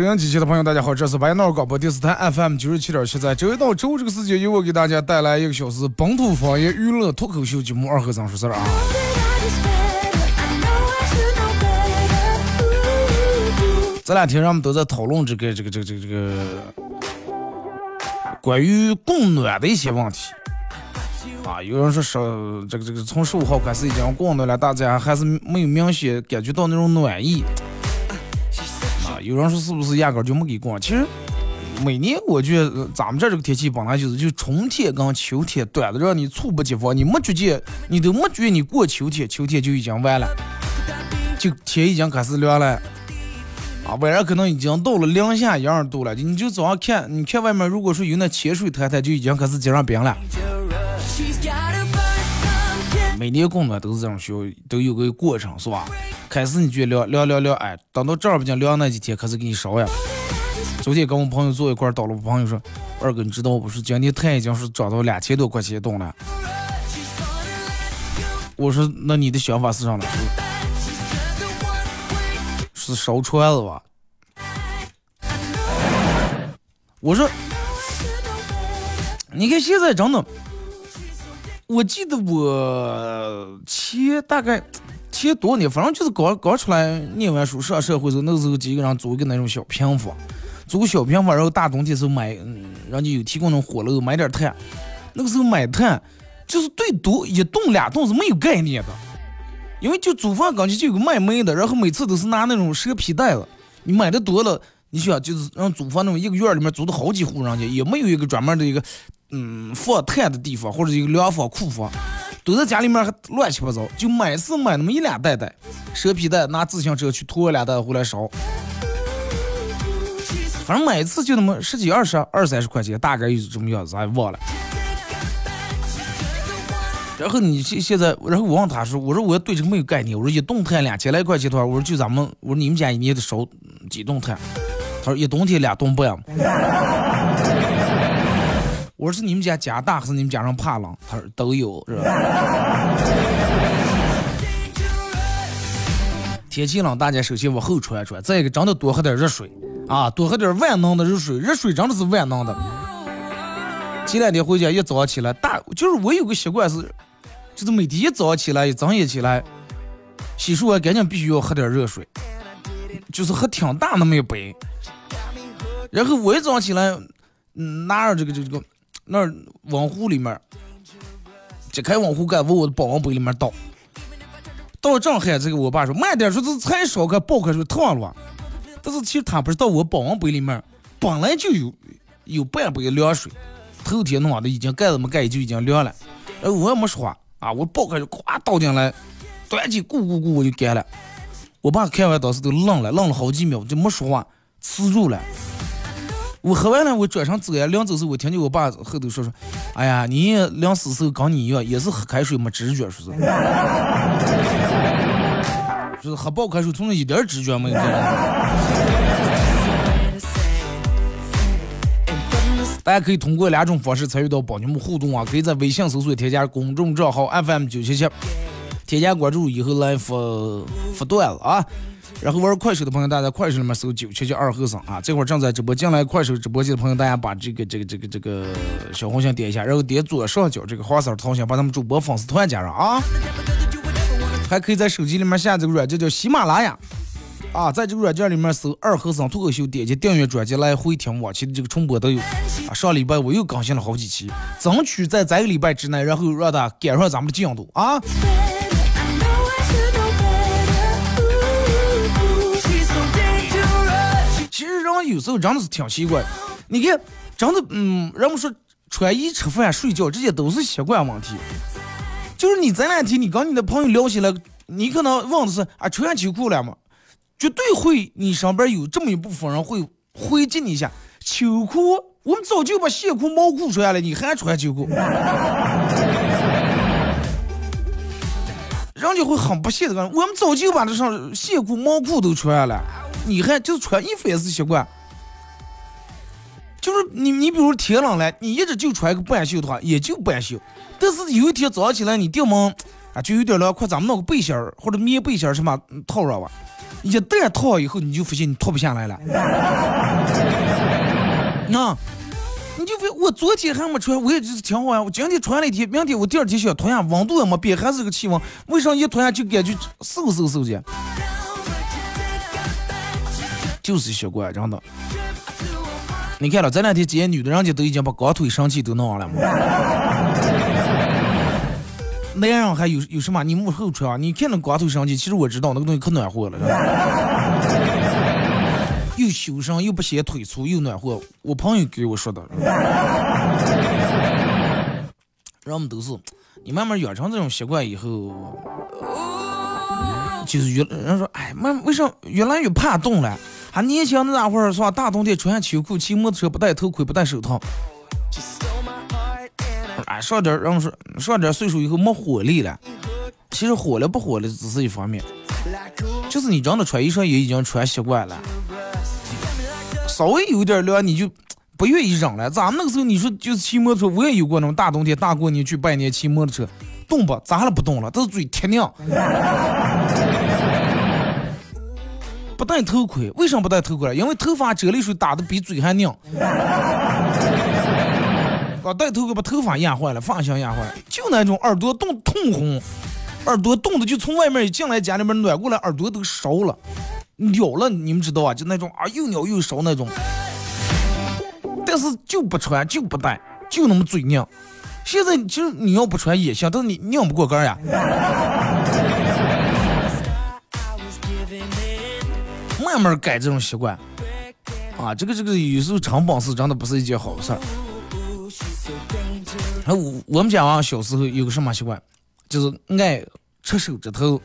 收音机前的朋友，大家好，这是白闹广播电视台 FM 九十七点七，在周一到周五这个时间，由我给大家带来一个小时本土方言娱乐脱口秀节目《二和尚说事儿》啊。这两天人们都在讨论这个这个这个这个这个关于供暖的一些问题啊。有人说十这个这个从十五号开始已经供暖了，大家还是没有明显感觉到那种暖意。有人说是不是压根就没给过？其实每年我觉得咱们这这个天气本来就是就春天跟秋天短的让你猝不及防，你没觉见，你都没觉得你过秋天，秋天就已经完了，就天已经开始凉了。啊，晚上可能已经到了零下一二度了，你就早上看，你看外面如果说有那潜水滩滩，就已经开始结上冰了。每年供暖都是这种需要，都有个过程，是吧？开始你觉得凉凉凉凉，哎，等到正儿八经凉那几天，开始给你烧呀。昨天跟我朋友坐一块儿，到了我朋友说：“二哥，你知道不？是今天碳已经是涨到两千多块钱一吨了。”我说：“那你的想法是啥呢？是烧穿了吧？”我说：“你看现在真的。”我记得我前大概前多年，反正就是刚刚出来念完书上社会时候，那个时候几个人租一个那种小平房，租个小平房，然后大冬天时候买，嗯人家有提供那种火炉，买点炭。那个时候买炭就是对多一栋两栋是没有概念的，因为就租房感觉就有个卖煤的，然后每次都是拿那种蛇皮袋子，你买的多了，你想就是让租房那种一个院里面租的好几户人家，也没有一个专门的一个。嗯，放炭的地方或者一个凉房、库房，都在家里面还乱七八糟，就每次买那么一两袋袋蛇皮袋，拿自行车去拖两袋回来烧。反正每次就那么十几、二十、二三十块钱，大概就是这么样子，俺忘了。然后你现现在，然后我问他说：“我说我要对这个没有概念，我说一栋炭两千来块钱的话，我说就咱们，我说你们家一年得烧几栋炭？他说一冬天两栋半。”我说是你们家家大还是你们家人怕冷？他说都有，是吧？天气冷，大家首先往后穿穿。再一个，真的多喝点热水啊，多喝点万能的热水，热水真的是万能的。前两天回家一早上起来，大就是我有个习惯是，就是每天一早上起来一睁眼起来，洗漱完赶紧必须要喝点热水，就是喝挺大那么一杯。然后我一早上起来，拿着这个这个。那温壶里面，揭开温壶盖，往我的保温杯里面倒。倒正喊这个，我爸说慢点，说这才烧开，爆开水烫了。但是其实他不知道，我保温杯里面本来就有有半杯凉水，头天弄的，已经盖子没盖就已经凉了。哎，我也没说话啊，我爆开就咵倒进来，端起咕咕咕我就干了。我爸看完当时都愣了，愣了好几秒就没说话，吃住了。我喝完了，我转身走呀，临走时我听见我爸后头说说：“哎呀，你临死时候跟你一样，也是喝开水没知觉，说是，就是喝爆开水从那一点知觉没有。”大家可以通过两种方式参与到帮你们互动啊，可以在微信搜索添加公众账号 FM 九七七，添加关注以后来发发段子啊。然后玩快手的朋友，大家在快手里面搜九七七二和尚啊，这会儿正在直播。进来快手直播间的朋友，大家把这个这个这个这个小红心点一下，然后点左上角这个黄色头像，把咱们主播粉丝团加上啊。还可以在手机里面下这个软件叫喜马拉雅啊，在这个软件里面搜“二和尚脱口秀”，点击订阅专辑来回听往期的这个重播都有。啊，上礼拜我又更新了好几期，争取在这个礼拜之内，然后让他赶上咱们的进度啊。有时候真的是挺奇怪，你看，真的，嗯，人们说穿衣、吃饭、睡觉这些都是习惯问题。就是你这两天你跟你的朋友聊起来，你可能问的是啊穿秋裤了吗？绝对会，你上边有这么一部分人会回敬你一下。秋裤，我们早就把线裤、毛裤穿了，你还穿秋裤？人家会很不屑的讲，我们早就把这上线裤、毛裤都穿了，你还就是穿衣服也是习惯。就是你，你比如天冷了，你一直就穿个半袖的话，也就半袖。但是有一天早上起来，你掉门啊，就有点凉快，咱们弄个背心儿或者棉背心儿什么套上吧。一旦套上以后，你就发现你脱不下来了。那，你就发我昨天还没穿，我也就是挺好呀。我今天穿了一天，明天我第二天想脱下，温度也没变，还是这个气温，为啥一脱下就感觉嗖嗖嗖的？就是习惯，真的。你看了这两天这些女的，人家都已经把光腿神器都弄上了嘛。男人还有有什么？你幕后穿？你看那光腿神器，其实我知道那个东西可暖和了，是吧？又修身又不显腿粗又暖和。我朋友给我说的。人们都是，你慢慢养成这种习惯以后，就是越人说，哎，慢为什么越来越怕冻了？还年轻那会儿是吧？大冬天穿秋裤，骑摩托车不戴头盔不戴手套。哎，上点人说上点岁数以后没活力了。其实火了不火了只是一方面，就是你真的穿衣裳也已经穿习惯了。稍微有点凉你就不愿意扔了。咱们那个时候你说就是骑摩托车，我也有过那种大冬天大过年去拜年骑摩托车，冻不？咋了不冻了？都是嘴贴硬。不戴头盔，为什么不戴头盔？因为头发啫喱水打的比嘴还硬。啊，戴头盔把头发压坏了，发型压坏了，就那种耳朵冻通红，耳朵冻的就从外面一进来家里面暖过来，耳朵都烧了，咬了，你们知道啊？就那种啊，又咬又烧那种。但是就不穿，就不戴，就那么嘴硬。现在其实你要不穿也行，但是你拧不过杆呀。慢慢改这种习惯，啊，这个这个有时候长本事真的不是一件好事儿。我我们家娃小时候有个什么习惯，就是爱吃手指头，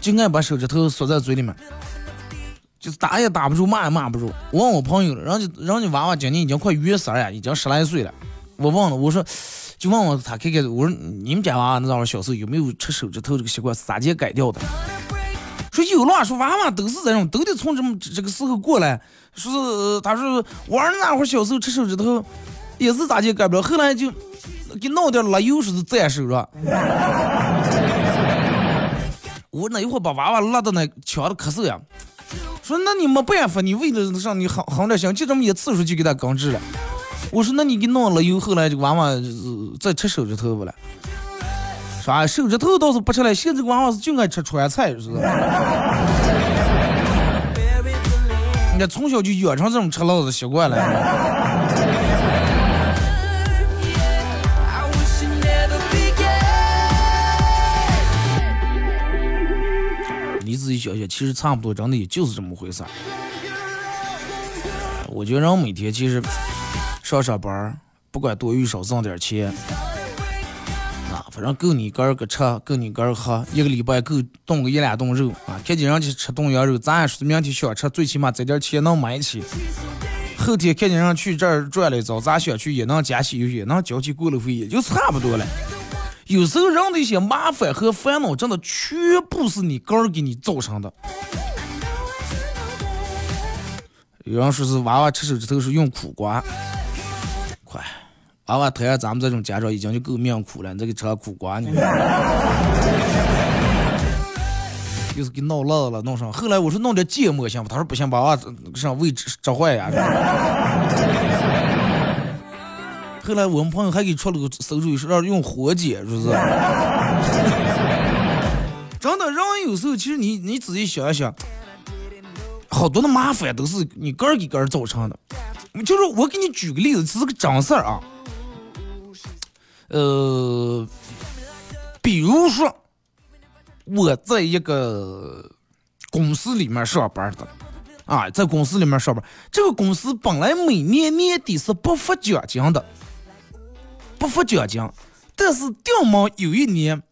就爱把手指头缩在嘴里面，就是打也打不住，骂也骂不住。我问我朋友，人家人家娃娃今年已经快月三呀，已经十来岁了。我问了，我说就问问他看看，我说你们家娃娃那会儿小时候有没有吃手指头这个习惯，是咋介改掉的？说有乱，说娃娃都是这种，都得从这么这个时候过来。说是他说我儿子那会儿小时候吃手指头，也是咋就改不了，后来就给弄点辣油，说是蘸手了。我那一会儿把娃娃拉到那抢的咳嗽呀。说那你没办法，你为了让你好好点行，就这么一次数就给他根治了。我说那你给弄了油，后来这个娃娃再吃手指头不了。啥手指头倒是不吃了，现在娃是就爱吃川菜，是不是？你看从小就养成这种吃辣的习惯了。你自己想想，其实差不多，真的也就是这么回事。我觉得人每天其实上上班，不管多与少，挣点钱。反正够你哥儿个吃，够你哥儿喝，一个礼拜够炖个一两顿肉啊！看见人家吃炖羊肉，咱也说明天想吃，最起码这点钱能买起。后天看见人去这儿转了一遭，咱想去也能加起油，也能交起过路费，也就差不多了。有时候人的一些麻烦和烦恼，真的全部是你哥儿给你造成的。有人说是娃娃吃手指头是用苦瓜，娃娃疼，咱们这种家长已经就够命苦了，你这个吃苦瓜呢？又是给闹烂了，弄上。后来我说弄点芥末行不？他说不行，把娃上胃折坏呀。后来我们朋友还给出了个馊主意，说让用火碱，是不是？真的，人有时候其实你你仔细想一想，好多的麻烦都是你个儿给个儿造成的。就是我给你举个例子，这是个真事儿啊。呃，比如说我在一个公司里面上班的，啊，在公司里面上班，这个公司本来每年年底是不发奖金的，不发奖金，但是顶毛有一年。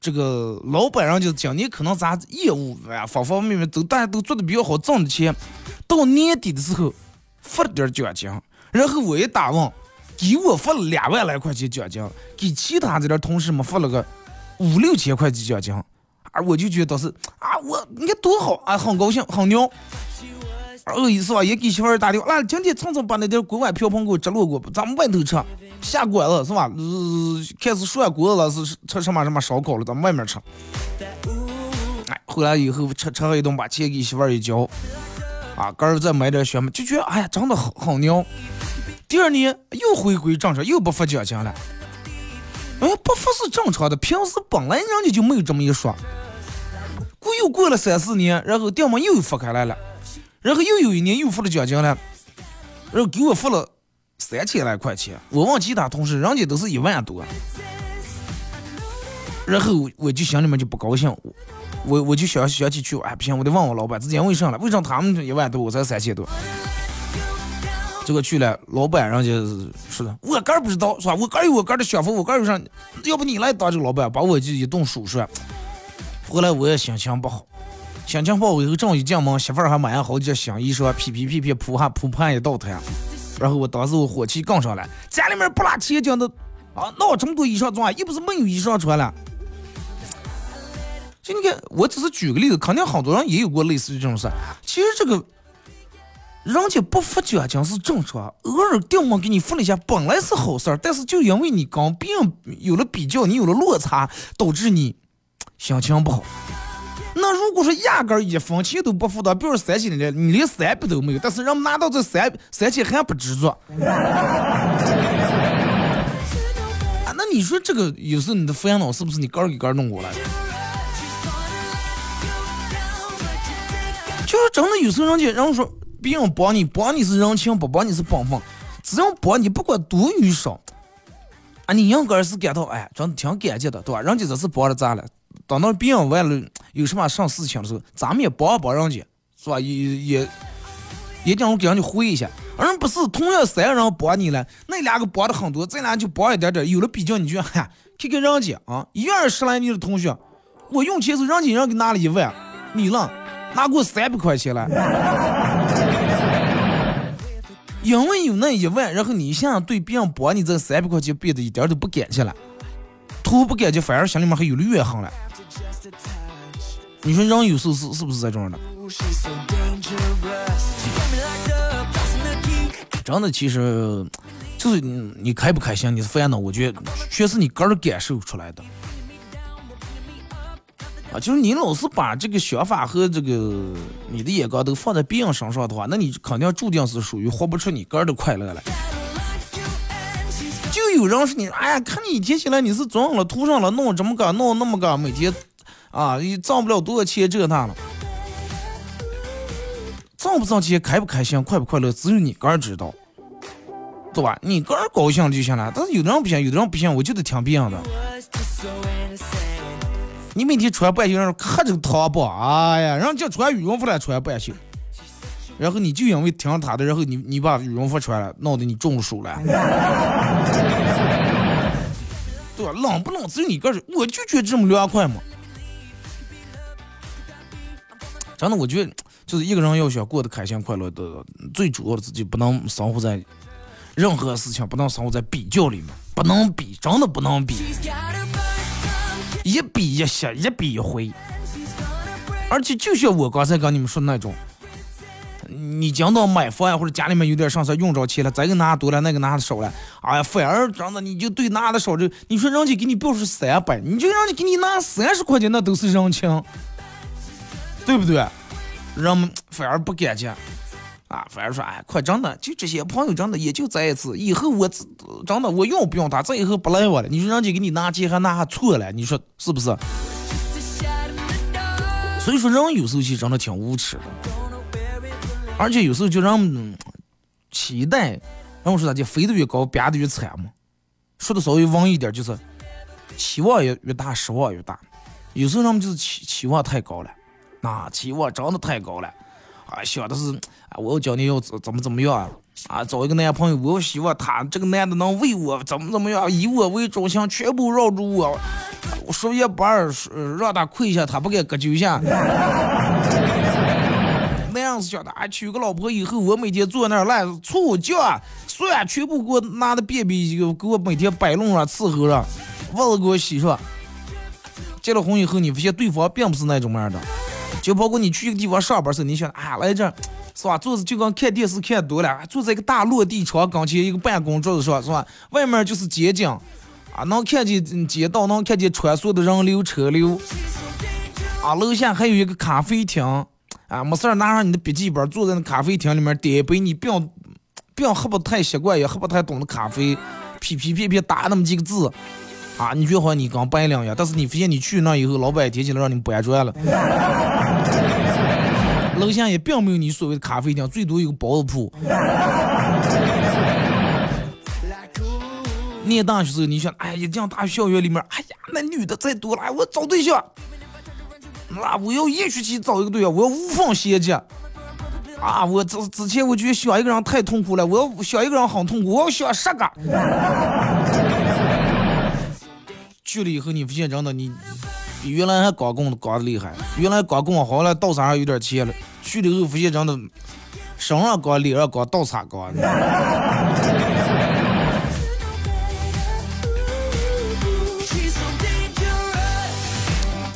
这个老板人就今年可能咱业务啊方方面面都大家都做的比较好，挣的钱，到年底的时候发了点奖金，然后我一打问，给我发了两万来块钱奖金，给其他这点同事们发了个五六千块钱奖金，啊，我就觉得是啊，我你看多好啊，很高兴，很牛。二意思吧，也给媳妇儿打电话，那今天蹭蹭把那点锅碗瓢盆给我折落过，咱们外头吃。下锅了是吧？开始涮锅子了，是吃什么什么烧烤了，咱们外面吃。哎，回来以后吃吃了一顿，把钱给媳妇儿一交，啊，哥儿再买点什么，就觉得哎呀，真的好好牛。第二年又回归正常，又不发奖金了。哎，不发是正常的，平时本来人家就没有这么一说。过又过了三四年，然后店嘛又发开来了，然后又有一年又发了奖金了，然后给我发了。三千来块钱，我问其他同事，人家都是一万多。然后我就心里面就不高兴，我我就想想起去，哎不行，我得问我老板，之前为啥了？为啥他们一万多，我才三千多？结果去了，老板人家说的，我个儿不知道是吧？我个儿有我个儿的想法，我个儿有啥？要不你来当这个老板，把我就一顿数说。后来我也心情不好，心情不好以后，正一进门，媳妇儿还买了好几新衣裳，噼噼噼噼铺哈铺盘一道台。然后我当时我火气更上来，家里面不拉钱讲的啊，闹这么多衣裳装，又不是没有衣裳穿了。就你看，我只是举个例子，肯定很多人也有过类似的这种事。其实这个人家不发奖金是正常，偶尔掉毛给你发了一下，本来是好事儿，但是就因为你跟别人有了比较，你有了落差，导致你 心情不好。那如果说压根儿一分钱都不付的，比如三千的，你连三百都没有，但是人们拿到这三三千还不知足，啊，那你说这个有时候你的烦恼是不是你个儿给个儿弄过来的？就是真的有时候人家人说别人帮你帮你是人情，不帮你是本分，只要帮你不管多与少，啊，你应该是感到哎，真的挺感激的，对吧？人家这是帮了咱了。等到别人完了有什么上事情的时候，咱们也帮帮人家，是吧？也也也讲给人家回一下，而不是同样三个人帮你了，那两个帮的很多，这俩就帮一点点，有了比较你就看看看人家啊，一二十来年的同学，我用钱时人家人给拿了一万，你呢拿过三百块钱了，因为有那一万，然后你现在对别人帮你这三百块钱变得一点都不感激了，图不感激，反而心里面还有了怨恨了。你说人有时候是是不是这种的？真的，其实就是你开不开心，你是烦恼，我觉得全是你个人感受出来的。啊，就是你老是把这个想法和这个你的眼光都放在别人身上的话，那你肯定注定是属于活不出你个人的快乐来。就有人说你，哎呀，看你一天起来你是装了、涂上了、弄这么个、弄那么个，每天。啊，你挣不了多少钱，这那了，挣不挣钱，开不开心，快不快乐，只有你个人知道，对吧？你个人高兴就行了。但是有的人不行，有的人不行，我就得听别人的。你每天穿半袖，让人看这个淘宝，哎呀，人家穿羽绒服来穿半袖，然后你就因为听他的，然后你你把羽绒服穿了，闹得你中暑了，对吧？冷不冷，只有你个人，我就觉得这么凉快嘛。真的，我觉得就是一个人要想过得开心快乐的，最主要的自己不能生活在任何事情，不能生活在比较里面，不能比，真的不能比，一笔一写，一笔一回。而且就像我刚才跟你们说的那种，你讲到买房呀，或者家里面有点啥事用着钱了，这个拿多了，那个拿的少了，哎呀，反而真的你就对拿的少就，你说人家给你表示三百，你就人家给你拿三十块钱，那都是人情。对不对？人们反而不感激啊，反而说哎，快真的，就这些朋友真的也就在一次，以后我真的我用不用他，再以后不来我了。你说人家给你拿钱还拿还错了，你说是不是？所以说人有时候其实真的挺无耻的而且有时候就让期待，让我说咋就飞得越高，憋得越惨嘛。说的稍微文一点，就是期望越越大，失望越大。有时候人们就是期期望太高了，那期望真的太高了。啊，想的是啊，我要教你要怎怎么怎么样啊，啊找一个男朋友，我要希望他这个男的能为我怎么怎么样，以我为中心，全部绕住我，我说一不二，让他跪下，他不敢割韭下。那样子想的，啊，娶个老婆以后，我每天坐那儿来醋酱蒜，全部给我拿的便便，给我每天摆弄上伺候着，袜子给我洗上。结了婚以后，你发现对方并不是那种样的。就包括你去一个地方上班时候，你想啊来这，是吧？坐着就跟看电视看多了，坐在一个大落地窗跟前一个办公桌子上，是吧？外面就是街景，啊，能看见街道，能看见穿梭的人流车流，啊，楼下还有一个咖啡厅，啊，没事拿上你的笔记本，坐在那咖啡厅里面点一杯你并并喝不太习惯也喝不太懂的咖啡，噼噼噼噼打那么几个字。啊，你觉得好像你刚白领一样，但是你发现你去那以后，老板提起来让你搬砖了。楼下也并没有你所谓的咖啡厅，最多有个包子铺。念大学时候，你想，哎呀，这样大学校园里面，哎呀，那女的再多了，我找对象，那我要一学期找一个对象，我要无缝衔接。啊，我之之前我觉得想一个人太痛苦了，我要想一个人很痛苦，我要想十个。去了以后，你发现真的你比原来还光棍光的厉害。原来光棍好了，倒上还有点钱了。去了以后，发现真的身上光，脸上光，倒插光。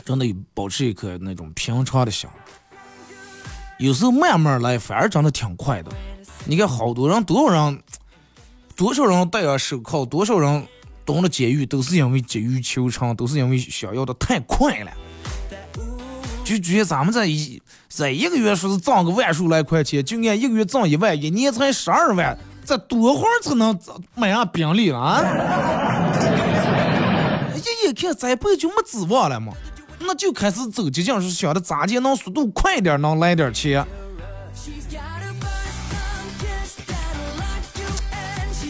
真的保持一颗那种平常的心。有时候慢慢来，反而真的挺快的。你看，好多人，多少人，多少人戴上手铐，多少人。蹲了监狱都是因为急于求成，都是因为想要的太快了。就觉得咱们这一这一个月说是挣个万数来块钱，就按一个月挣一万，一年才十二万，这多会儿才能买上宾利了啊？一眼看这辈子就没指望了嘛，那就开始走捷径，是想着咋地能速度快点，能来点钱。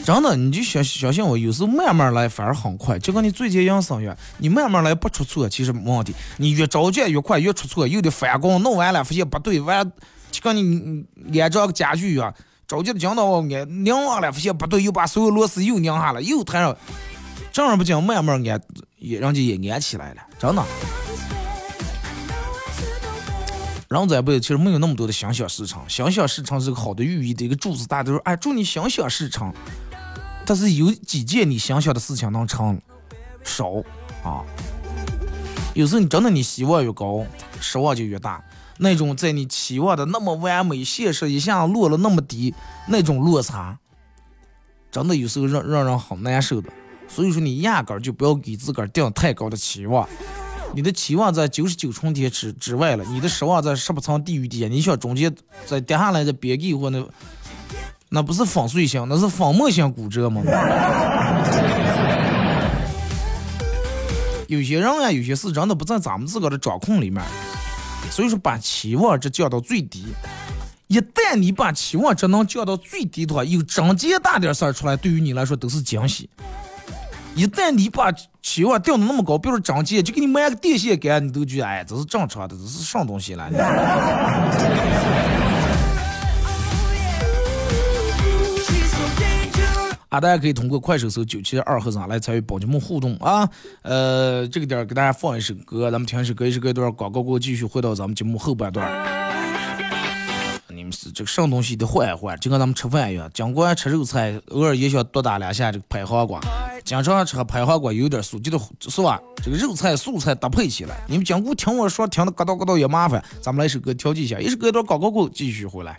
真的，你就相相信我，有时候慢慢来反而很快，就跟你最近养生一样，你慢慢来不出错，其实没问题。你越着急越快，越出错，又得返工，弄完了发现不对，完就跟你安装个家具一样，着急的讲到我安拧完了，发现不对，又把所有螺丝又拧下了，又抬上，正儿不经慢慢安，也人家也安起来了，真的。人这辈子其实没有那么多的心想事成，心想事成是个好的寓意的一个柱子，大家都说，哎，祝你心想事成。但是有几件你想想的事情能成，少啊。有时候你真的你希望越高，失望就越大。那种在你期望的那么完美，现实一下落了那么低，那种落差，真的有时候让让人很难受的。所以说你压根儿就不要给自个儿定太高的期望。你的期望在九十九重天之之外了，你的失望在十八层地狱底下。你想中间再跌下来的别给或那。那不是粉碎性，那是粉末性骨折吗？有些人呀，有些事真的不在咱们自个的掌控里面，所以说把期望值降到最低。一旦你把期望值能降到最低的话，有整件大点事儿出来，对于你来说都是惊喜。一旦你把期望调的那么高，比如说整件就给你买个电线杆，你都觉得哎，这是正常的，这是什么东西来啊，大家可以通过快手搜九七二和尚来参与宝节目互动啊。呃，这个点儿给大家放一首歌，咱们听一首歌，一首歌一段广告过后，继续回到咱们节目后半段。你们是这个什么东西得换一换，就跟咱们吃饭一样，尽管吃肉菜，偶尔也想多打两下这个拍黄瓜。经常吃拍黄瓜有点素，记得是吧？这个肉菜素菜搭配起来，你们讲过听我说，听的咯叨咯叨也麻烦。咱们来一首歌调剂一下，一首歌一段广告过后，继续回来。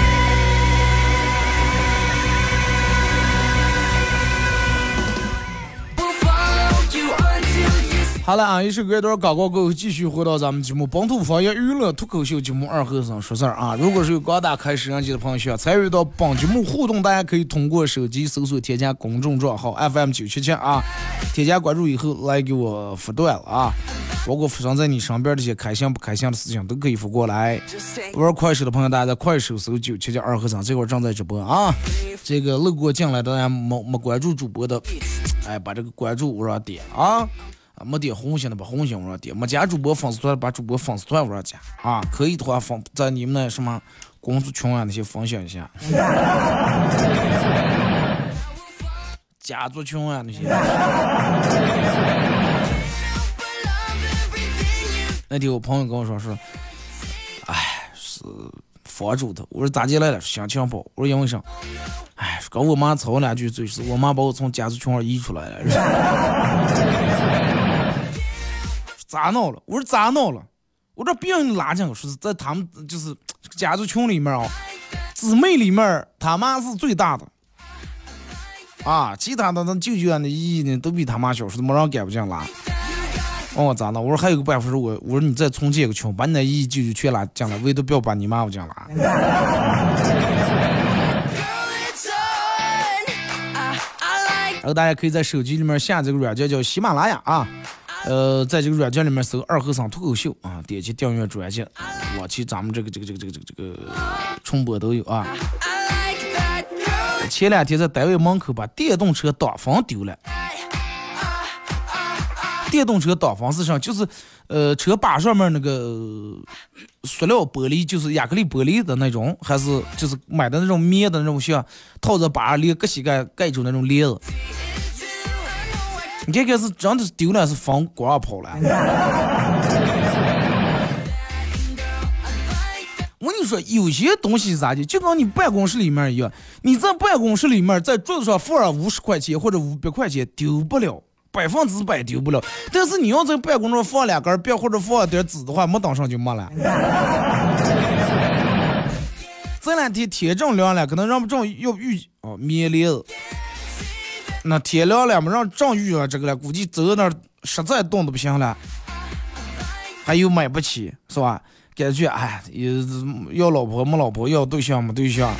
好了啊，一首歌一段广告过后，继续回到咱们节目《本土方言娱乐脱口秀》节目二和尚说事儿啊。如果是有刚打开摄像机的朋友需要参与到本节目互动，大家可以通过手机搜索添加公众账号 FM 九七七啊，添加关注以后来给我发段了啊。包括发生在你身边这些开心不开心的事情都可以发过来。玩快手的朋友，大家在快手搜九七七二和尚，这会儿正在直播啊。这个路过进来的大家没没关注主播的，哎，把这个关注往上点啊。没点红心的把红心往上点，没加主播粉丝团把主播粉丝团往上加啊，可以的话分在你们那什么工作群啊那些分享一下，家族群啊那些。那天我朋友跟我说说，哎，是房主的，我说咋进来了？心情不，我说因为啥？哎，跟我妈吵两句嘴，是我妈把我从家族群上移出来了。咋闹了？我说咋闹了？我这别人拉进去，说是在他们就是家族群里面啊，姊妹里面他妈是最大的啊，其他的那舅舅啊、那姨姨呢都比他妈小，说没让赶不进拉。问我咋闹？我说还有个办法，说我我说你再重建个群，把你那姨姨舅舅全拉进来，唯独不要把你妈我进拉。然后大家可以在手机里面下这个软件叫喜马拉雅啊。呃，在这个软件里面搜“二和尚脱口秀”啊，点击订阅专辑，往期咱们这个这个这个这个这个这个重播都有啊。前两天在单位门口把电动车挡风丢了。电动车挡风是啥？就是呃车把上面那个塑料玻璃，就是亚克力玻璃的那种，还是就是买的那种棉的那种像套着把连隔膝盖盖住那种帘子。你看看是真的是丢了，是风刮跑了。我跟你说，有些东西是咋的，就跟你办公室里面一样，你在办公室里面在桌子上放上五十块钱或者五百块钱丢不了，百分之百丢不了。但是你要在办公桌放两根笔或者放点纸的话，没当上就没了。这两天天正凉了，可能让不正要遇哦棉帘子。那天凉了嘛，让正遇上这个了，估计走到那儿实在冻的不行了，还有买不起是吧？感觉哎，要老婆没老婆，要对象没对象，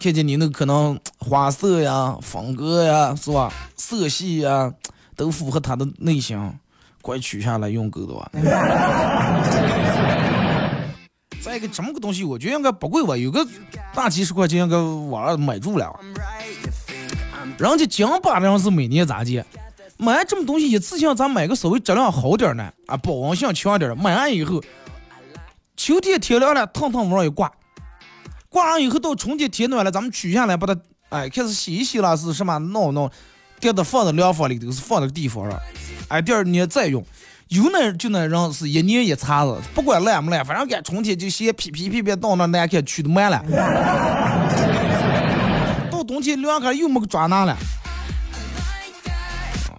看见你那可能花色呀、风格呀，是吧？色系呀，都符合他的内心，快取下来用够的吧。再一个这么个东西，我觉得应该不贵吧，有个大几十块钱应该网上买住了。人家金巴人是每年咋地？买这么东西一次性，咱买个稍微质量好点的啊，保温性强点。买完以后，秋天天凉了，烫烫往上一挂，挂上以后到春天天暖了，咱们取下来把它哎开始洗一洗了，是什么弄弄，垫到放在凉房里头，是放那个地方上，哎第二年再用。有那就那人是一年一茬子，不管烂不烂，反正赶春天就先噼噼噼噼到那难看，取的慢了。冬天凉开又没个抓拿了。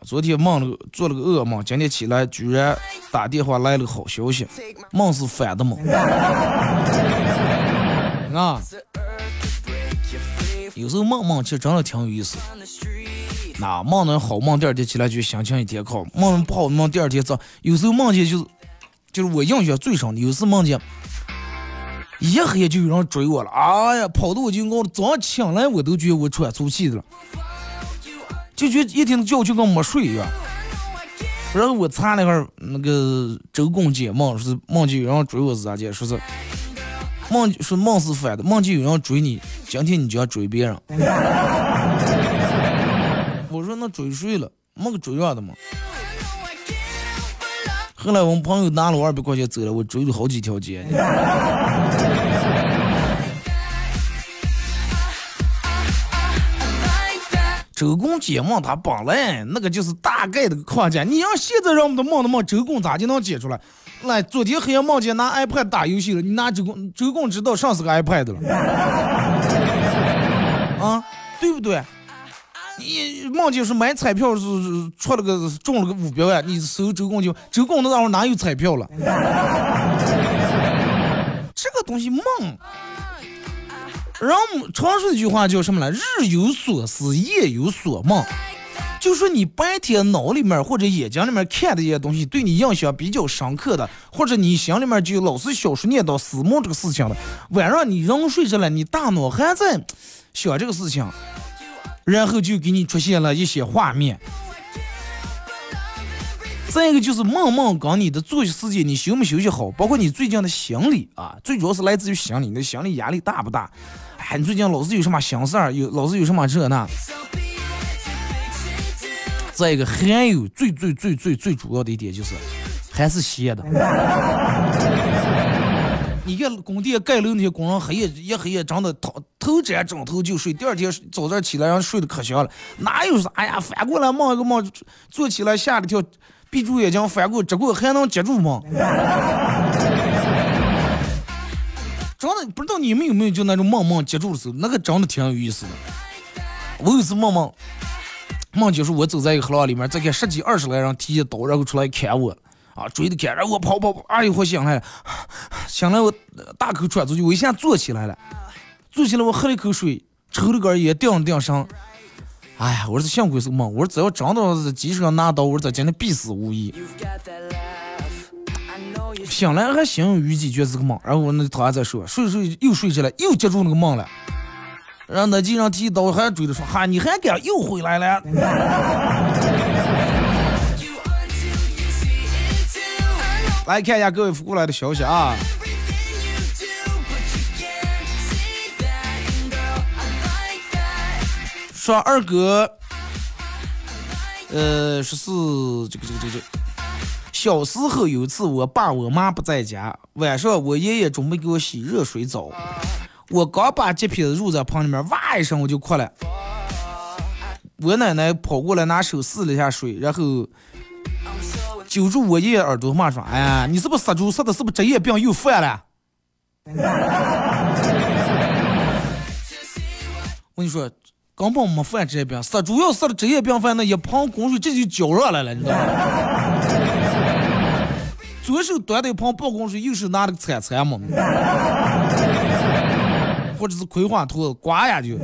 昨天梦了做了个噩梦，今天起来居然打电话来了个好消息，梦是反的梦。啊，有时候梦梦其实真的挺有意思。那梦能好梦，第二天起来就心情一天好；梦不好梦，第二天早。有时候梦见就是，就是我印象最深的，有时梦见一黑就有人追我了，哎呀，跑的我就我早上醒来我都觉得我喘粗气的了，就觉得一天觉就跟没睡一样。然后我查那会儿那个周公解梦，是梦见有人追我是咋的？说是梦说梦是反的，梦见有人追你，今天你就要追别人。我说那追谁了？没个追样的嘛。后来我们朋友拿了我二百块钱走了，我追了好几条街。周公解梦，他本来那个就是大概的框架。你要现在让我们的梦的梦，周公咋就能解出来？来，昨天黑夜梦见拿 iPad 打游戏了，你拿周公周公知道上是个 iPad 了，啊，对不对？你梦见是买彩票是出了个中了个五百万，你搜周公就周公那会哪有彩票了？这个东西梦。人常说一句话叫什么来？日有所思，夜有所梦。就说你白天脑里面或者眼睛里面看的一些东西，对你印象比较深刻的，或者你心里面就老是小时念叨思梦这个事情的，晚上你人睡着了，你大脑还在想这个事情，然后就给你出现了一些画面。再一个就是梦梦跟你的作息时间，你休没休息好，包括你最近的心理啊，最主要是来自于心理，你的心理压力大不大？哎，你最近老是有什么心事儿，有老是有什么这那？再一个还有最最最最最主要的一点就是，还是歇的。你看工地盖楼那些工人，黑夜一黑夜，真的头头枕枕头就睡，第二天早上起来让睡得可香了，哪有说哎呀反过来梦一个梦，坐起来吓了一跳。闭住眼睛，翻过这过还能接住吗？真的不知道你们有没有就那种梦梦接住的时候，那个真的挺有意思的。我有一次梦梦梦就是我走在一个河浪里面，再看十几二十来人提着刀，然后出来砍我，啊追着砍，然后我跑跑跑，哎一会醒来了，醒来我大口喘出去，我一下坐起来了，坐起来我喝了一口水，抽了根烟，定了顶上。哎呀，我说幸亏是梦，我说只要真到是机上拿刀，我说这今天必死无疑。醒来还心有余悸，觉得是个梦，然后我那躺下再说，睡睡又睡起来，又接住那个梦了。然后那机上提刀还追着说：“哈，你还敢又回来了？” 来看一下各位发过来的消息啊。说二哥，呃，说是这个这个这个，小时候有一次我爸我妈不在家，晚上我爷爷准备给我洗热水澡，我刚把洁癖子入在盆里面，哇一声我就哭了。我奶奶跑过来拿手试了一下水，然后揪住我爷爷耳朵骂说：“哎呀，你是不是杀猪杀的？是不是职业病又犯了？” 我跟你说。根本没犯职业病，杀猪要杀了职业病犯那一盆滚水，这就浇上来了，你知道吗？左手端的一盆爆滚水，右手拿了个铲铲嘛，或者是葵花图刮呀就。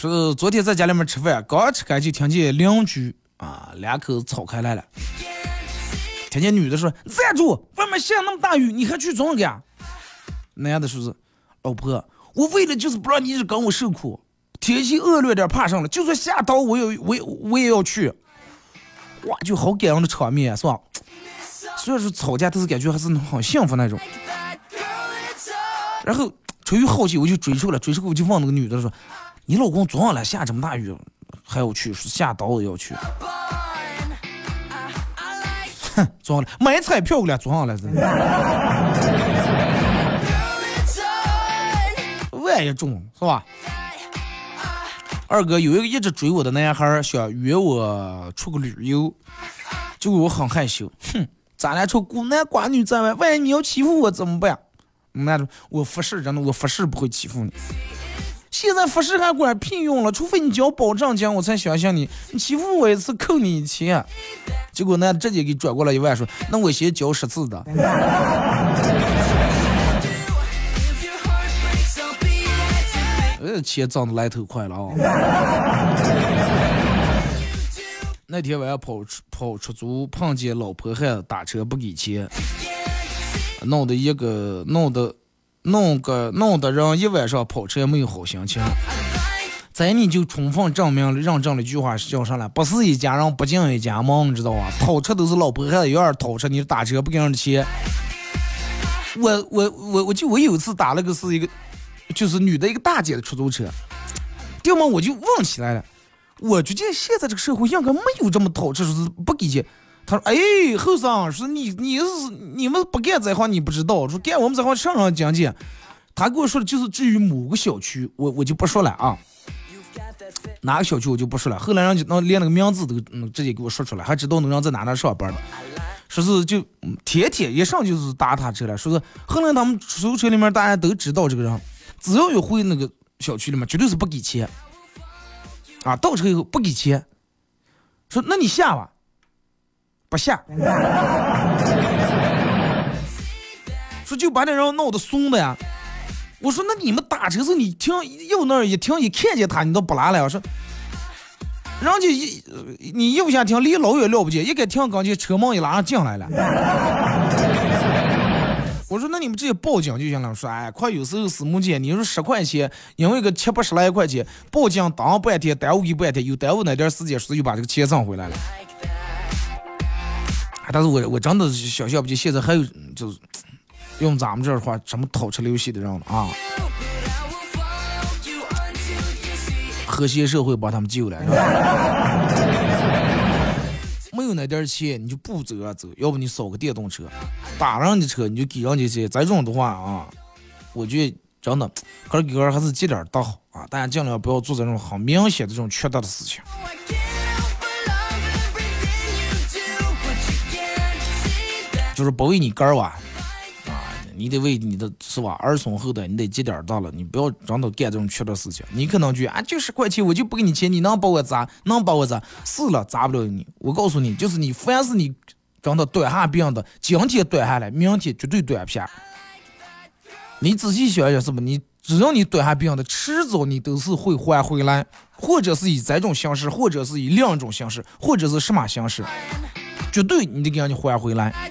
是昨天在家里面吃饭，刚吃开就听见邻居啊两口子吵开来了，听见女的说：“站住！外面下那么大雨，你还去怎么干？”男的说是，老婆，我为了就是不让你一直跟我受苦，天气恶劣点怕上了，就算下刀我也我也我也要去，哇，就好感人的场面是吧？虽然说吵架，但是感觉还是很幸福那种。然后出于好奇，我就追出来，追出来我就问那个女的说：“你老公昨晚来下这么大雨，还要去？下刀也要去？”哼，昨晚买彩票了，昨晚来着。万一中是吧？二哥有一个一直追我的男孩，想约我出个旅游，结果我很害羞。哼，咱俩出孤男寡女在外，万一你要欺负我怎么办？那我服侍真的，我服侍不会欺负你。现在服侍还管屁用了，除非你交保证金，我才相信你。你欺负我一次，扣你一钱。结果那直接给转过来一万，说那我先交十次的。这钱挣的来头快了啊！那天晚上跑出跑出租，碰见老婆孩子打车不给钱，弄得一个弄得弄个弄得人一晚上跑车没有好心情。这你就充分证明了认证的一句话是叫啥了？不是一家人不进一家门，你知道吧？讨车都是老婆汉有点偷车，你打车不给人钱。我我我我就我有一次打了个是一个，就是女的一个大姐的出租车，掉么我就问起来了。我觉得现在这个社会应该没有这么讨吃，说是不给钱。他说：“哎，后生，说你你是你们不干这行你不知道，说干我们这行上上经济。”他跟我说的就是至于某个小区，我我就不说了啊。哪个小区我就不说了。后来人就能连那个名字都能直接给我说出来，还知道能让在哪哪上班的。说是就天天一上就是打他车了。说是后来他们出租车里面大家都知道这个人，只要有回那个小区里面，绝对是不给钱。啊，倒车以后不给钱，说那你下吧，不下，说就把那人闹得怂的呀。我说那你们打车时你停右那儿一停一看见他你都不拉了。我说，人家一你右下停离老远了不起，一该停刚就车门一拉进来了。我说那你们直接报警就行了。说哎，快有时候私募姐，你说十块钱，因为个七八十来块钱，报警耽误半天，耽误一半天，又耽误那点时间，说就把这个钱挣回来了。但是我我真的想象不起现在还有就是用咱们这儿话，什么偷吃流血的人啊？和谐社会把他们救了。有那点钱，你就不走啊走，要不你扫个电动车，打上的车你就给人家钱。这种的话啊，我觉得真的，哥儿哥儿还是积点德好啊，大家尽量不要做这种很明显的这种缺德的事情。就是不为你哥儿哇。你得为你的是吧儿孙后代，你得积点大了，你不要真的干这种缺德事情。你可能觉得啊，就十块钱我就不给你钱，你能把我砸？能把我砸？是了，砸不了你。我告诉你，就是你凡是你真的短下病的，今天短下来，明天绝对短片。你仔细想想，是不？你只要你短下病的，迟早你都是会还回来，或者是以这种形式，或者是以另一种形式，或者是什么形式，绝对你得给人家还回来。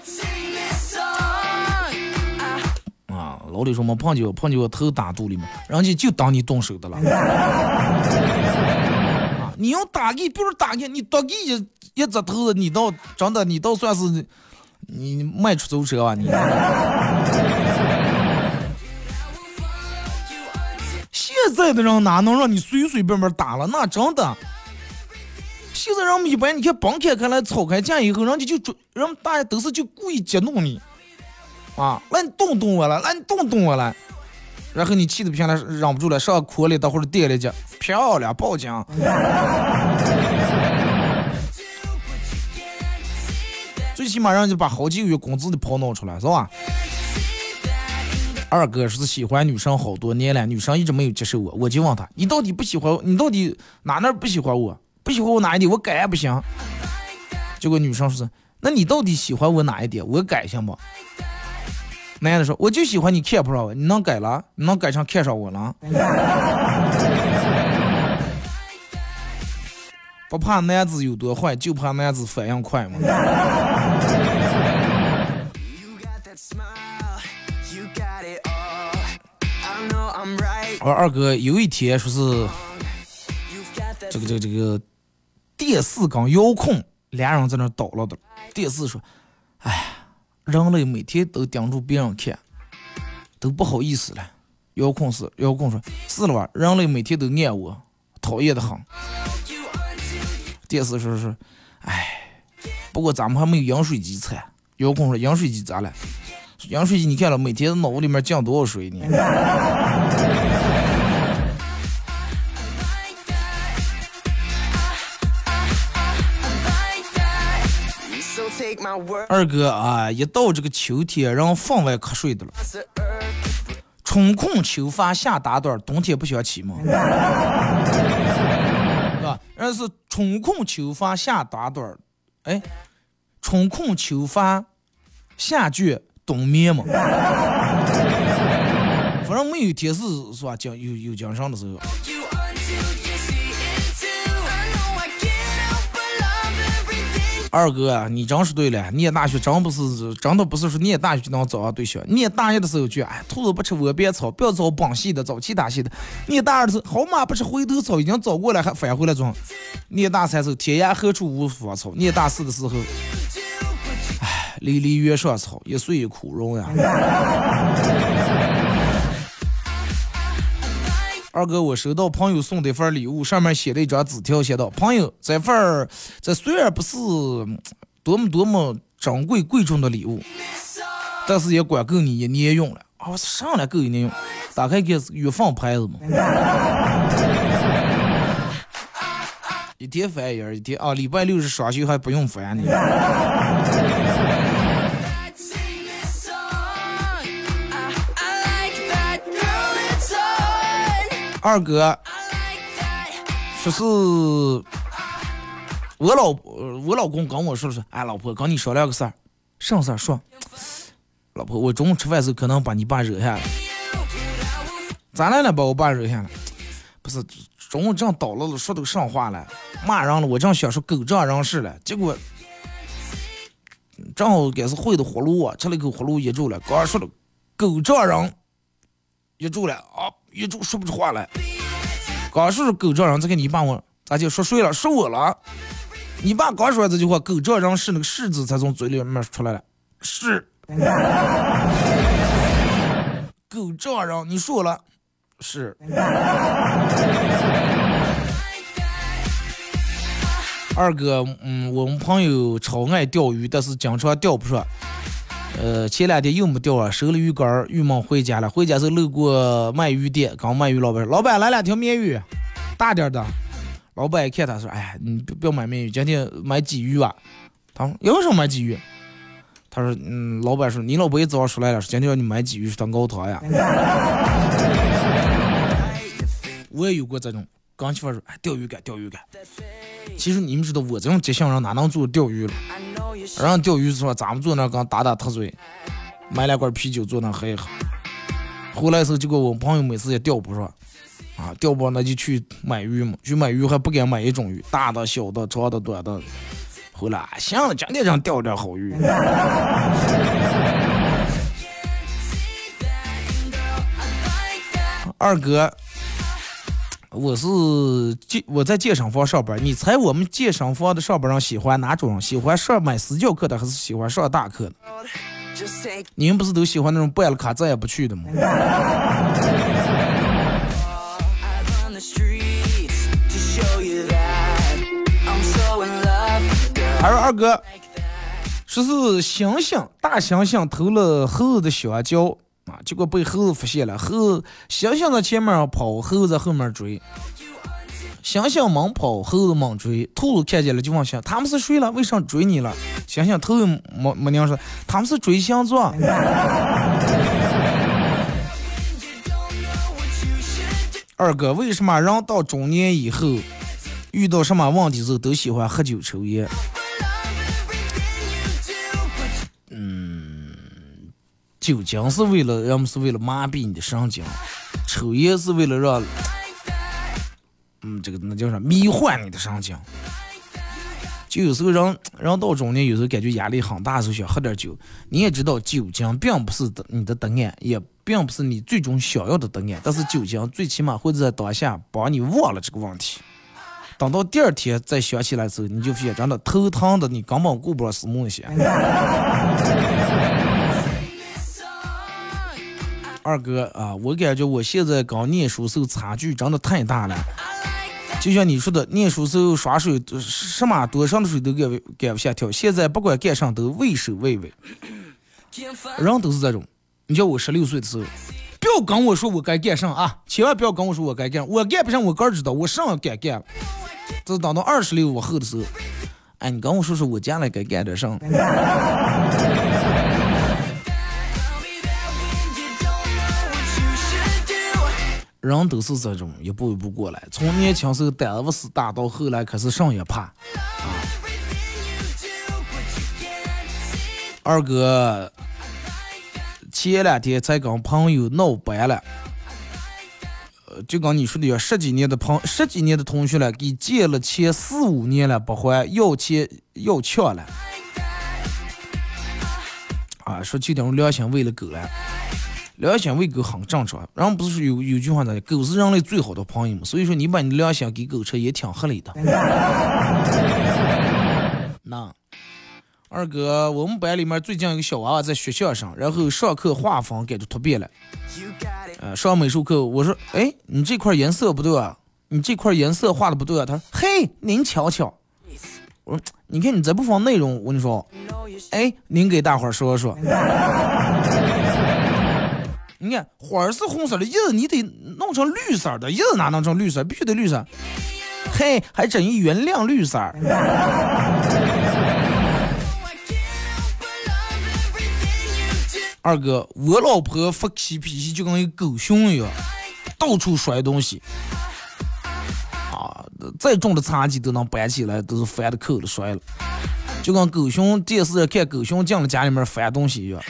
老李说嘛，碰见我碰见我头打肚里嘛，人家就当你动手的了。啊，你要打给，比如打给你多给一一只头子，你倒真的，你倒算是你卖出租车啊你。现在的人哪能让你随随便便打了？那真的，现在人们一般你看帮开开来吵开架以后，人家就准，人们大家都是就故意激怒你。啊，那你动动我了，那你动动我了，然后你气得不行了，忍不住了，上哭里等会儿跌了去，漂亮，报警。最起码让你把好几个月工资的跑弄出来，是吧？二哥是喜欢女生好多年了，女生一直没有接受我，我就问他，你到底不喜欢我？你到底哪哪不喜欢我？不喜欢我哪一点？我改不行。结果女生说，那你到底喜欢我哪一点？我改行不？男的说：“我就喜欢你看不上我，你能改了？你能改成看上我了？不怕男子有多坏，就怕男子反应快嘛。”我二哥有一天说是这个这个这个电视跟遥控俩人在那捣了的，电视说：“哎。”人类每天都盯住别人看，都不好意思了。遥控是遥控说：“是了吧？人类每天都爱我，讨厌的很。”电视说是：“哎，不过咱们还没有饮水机惨。”遥控说：“饮水机咋了？饮水机你看了，每天脑子里面降多少水呢？”二哥啊，一到这个秋天，人分外瞌睡的了。春困秋乏夏打盹，冬天不想起吗？是吧？人是春困秋乏夏打盹，哎，春困秋乏夏倦冬眠嘛。反正没有天是是吧？讲有有精神的时候。二哥，你真是对了，念大学真不是真的不是说念大学就能找到对象。念大一的时候就哎，兔子不吃窝边草，不要找本系的，找其他系的。念大二的时候，好马不吃回头草，已经找过来还返回来装。念大三时候，天涯何处无芳草。念大四的时候，哎，离离原上草，一岁一枯荣呀。二哥，我收到朋友送的一份礼物，上面写了一张纸条，写道：“朋友，这份儿这虽然不是多么多么珍贵贵重的礼物，但是也管够你一年用了。啊，上来够一年用。打开看是月份牌子嘛，一天翻一页，一天啊，礼拜六是双休，还不用翻呢。二哥，说是我老我老公跟我说说，哎，老婆跟你商量个事儿，什么事儿说？老婆，我中午吃饭时候可能把你爸惹下了，咋了呢？把我爸惹下了？不是，中午正捣了了，说的上话了，骂人了。我正想说狗仗人势了，结果正好该是会的活路啊，吃了一口活路噎住了。刚说的狗仗人，噎住了啊。一住说不出话来，刚说是狗仗人，再给你爸我咋就说睡了，说我了。你爸刚说完这句话，狗仗人是那个“是”字才从嘴里面出来了，是。狗仗人，你说了，是。二哥，嗯，我们朋友超爱钓鱼，但是经常钓不上。呃，前两天又没钓啊，收了鱼竿，郁闷回家了。回家时候路过卖鱼店，刚卖鱼老板说：“老板来两条鲶鱼，大点的。”老板一看他说：“哎呀，你不要买鲶鱼，今天买鲫鱼吧。”他说：“为什么买鲫鱼？”他说：“嗯，老板说你老婆一早上出来了，说今天让你买鲫鱼当熬汤呀。”我也有过这种，刚媳妇说：“哎，钓鱼竿，钓鱼竿。”其实你们知道，我这种急性人哪能做钓鱼了？然后钓鱼是吧？咱们坐那刚打打特嘴，买两罐啤酒坐那喝一喝。回来时候结果我朋友每次也钓不上，啊，钓不上那就去买鱼嘛。去买鱼还不敢买一种鱼，大的、小的、长的、短的。回来行了，今天想钓点好鱼。二哥。我是健我在健身房上班，你猜我们健身房的上班人喜欢哪种？喜欢上买私教课的，还是喜欢上大课的？你们不是都喜欢那种办了卡再也不去的吗？还有二哥，说是猩猩大猩猩偷了猴子的香蕉。啊！结果被猴子发现了，猴猩猩在前面跑，猴子在后面追。猩猩猛跑，猴子猛追。兔子看见了就问猩：他们是谁了？为啥追你了？猩猩头没没娘说：他们是追星座。二哥，为什么人到中年以后遇到什么问题时候都喜欢喝酒抽烟？酒精是为了，人们是为了麻痹你的神经；抽烟是为了让，嗯，这个那叫啥？迷幻你的神经。就有时候人，人到中年，有时候感觉压力很大，时候想喝点酒。你也知道，酒精并不是你的答案，也并不是你最终想要的答案。但是酒精最起码会在当下帮你忘了这个问题。等到第二天再想起来的时候，你就发现真的头疼的，你根本顾不上思梦想。二哥啊，我感觉我现在跟念书时候差距真的太大了。就像你说的，念书时候耍水，什么多上的水都敢敢不下跳。现在不管干啥都畏首畏尾，人都是这种。你叫我十六岁的时候，不要跟我说我该干啥啊！千万不要跟我说我该干，我干不上，我个知道，我上该干了。这是等到二十六往后的时候，哎，你跟我说说我将来该干点啥。人都是这种一步一步过来，从年轻时候胆子是大，到后来开始上也怕。二哥，前两天才跟朋友闹掰了。就跟你说的，十几年的朋十几年的同学了，给借了钱四五年了不还，要钱要抢了。啊，说就等于良心喂了狗了，良心喂狗很正常。人不是有有句话的，狗是人类最好的朋友嘛。所以说你把你的良心给狗吃也挺合理的。那二哥，我们班里面最近有个小娃娃在学校上，然后上课画风感觉突变了。呃，上美术课，我说，哎，你这块颜色不对啊，你这块颜色画的不对啊。他说，嘿，您瞧瞧。我说，你看你这部分内容，我跟你说，哎，您给大伙儿说说。你看花儿是红色的，叶子你得弄成绿色的，叶子哪弄成绿色？必须得绿色。嘿，还整一原谅绿色。二哥，我老婆发起脾气就跟一狗熊一样，到处摔东西，啊，再重的茶几都能搬起来，都是翻的扣了摔了，就跟狗熊电视看狗熊进了家里面翻东西一样。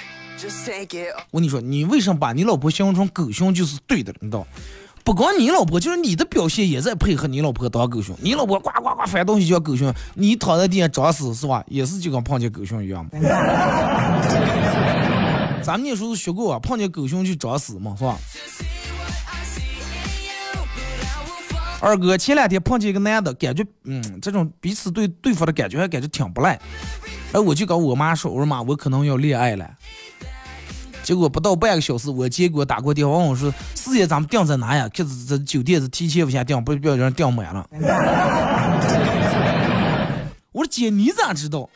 我跟你说，你为什么把你老婆形容成狗熊就是对的，你知道？不光你老婆，就是你的表现也在配合你老婆当狗熊。你老婆呱呱呱翻东西叫狗熊，你躺在地上找死是吧？也是就跟碰见狗熊一样。咱们那时候学过啊，碰见狗熊就找死嘛，是吧？二哥前两天碰见一个男的，感觉嗯，这种彼此对对方的感觉还感觉挺不赖。哎，我就跟我妈说，我说妈，我可能要恋爱了。结果不到半个小时，我姐给我打过电话，问我说四爷咱们定在哪呀？可是这酒店是提前不先订，不不要人订满了。我说姐，你咋知道？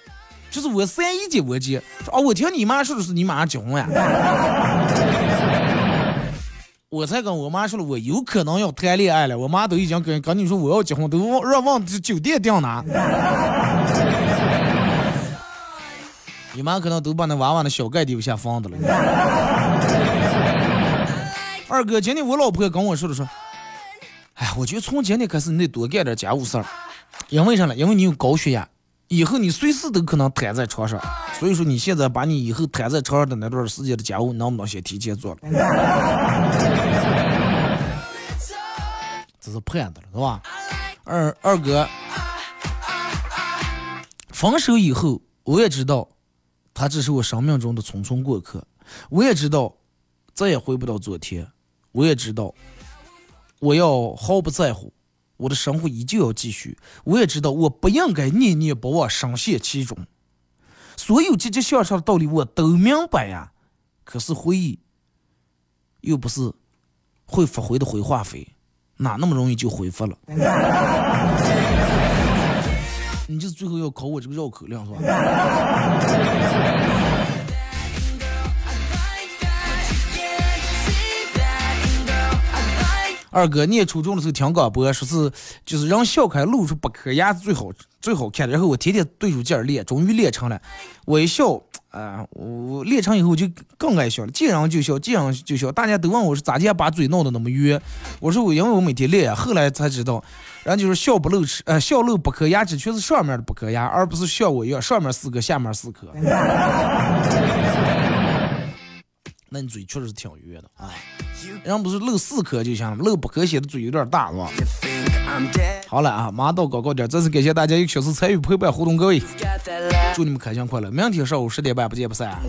就是我三姨姐，我姐说哦，我听你妈说的是你马上结婚呀，我才跟我妈说了，我有可能要谈恋爱了。我妈都已经跟跟你说我要结婚，都让忘酒店订哪。你妈可能都把那娃娃的小盖丢下放的了。二哥，今天我老婆跟我说的说，哎，我觉得从今天开始你得多干点家务事儿，因为啥呢？因为你有高血压。以后你随时都可能瘫在床上，所以说你现在把你以后瘫在床上的那段时间的家务，能不能先提前做了？这是盼的了，是吧？二二哥，分手以后，我也知道，他只是我生命中的匆匆过客，我也知道，再也回不到昨天，我也知道，我要毫不在乎。我的生活依旧要继续，我也知道我不应该念念不忘，深陷其中。所有积极向上的道理我都明白呀，可是回忆又不是会发回的回话费，哪那么容易就恢复了？你就是最后要考我这个绕口令是吧？二哥念初中的时候听广播，说是就是让笑开露出八颗牙最好最好看的。然后我天天对着镜儿练，终于练成了。我一笑，啊，我练成以后就更爱笑了，见人就笑，见人就笑。大家都问我是咋地把嘴弄得那么圆？我说我因为我每天练，后来才知道，人就是笑不露齿，呃，笑露不颗牙齿，全是上面的不颗牙，而不是像我一样上面四颗，下面四颗。那你嘴确实是挺圆的啊。人不是露四颗就行了，露不颗显得嘴有点大，是吧？好了啊，马上到广告点，再次感谢大家一小时参与陪伴互动，各位，祝你们开心快乐！明天上午十点半不见不散。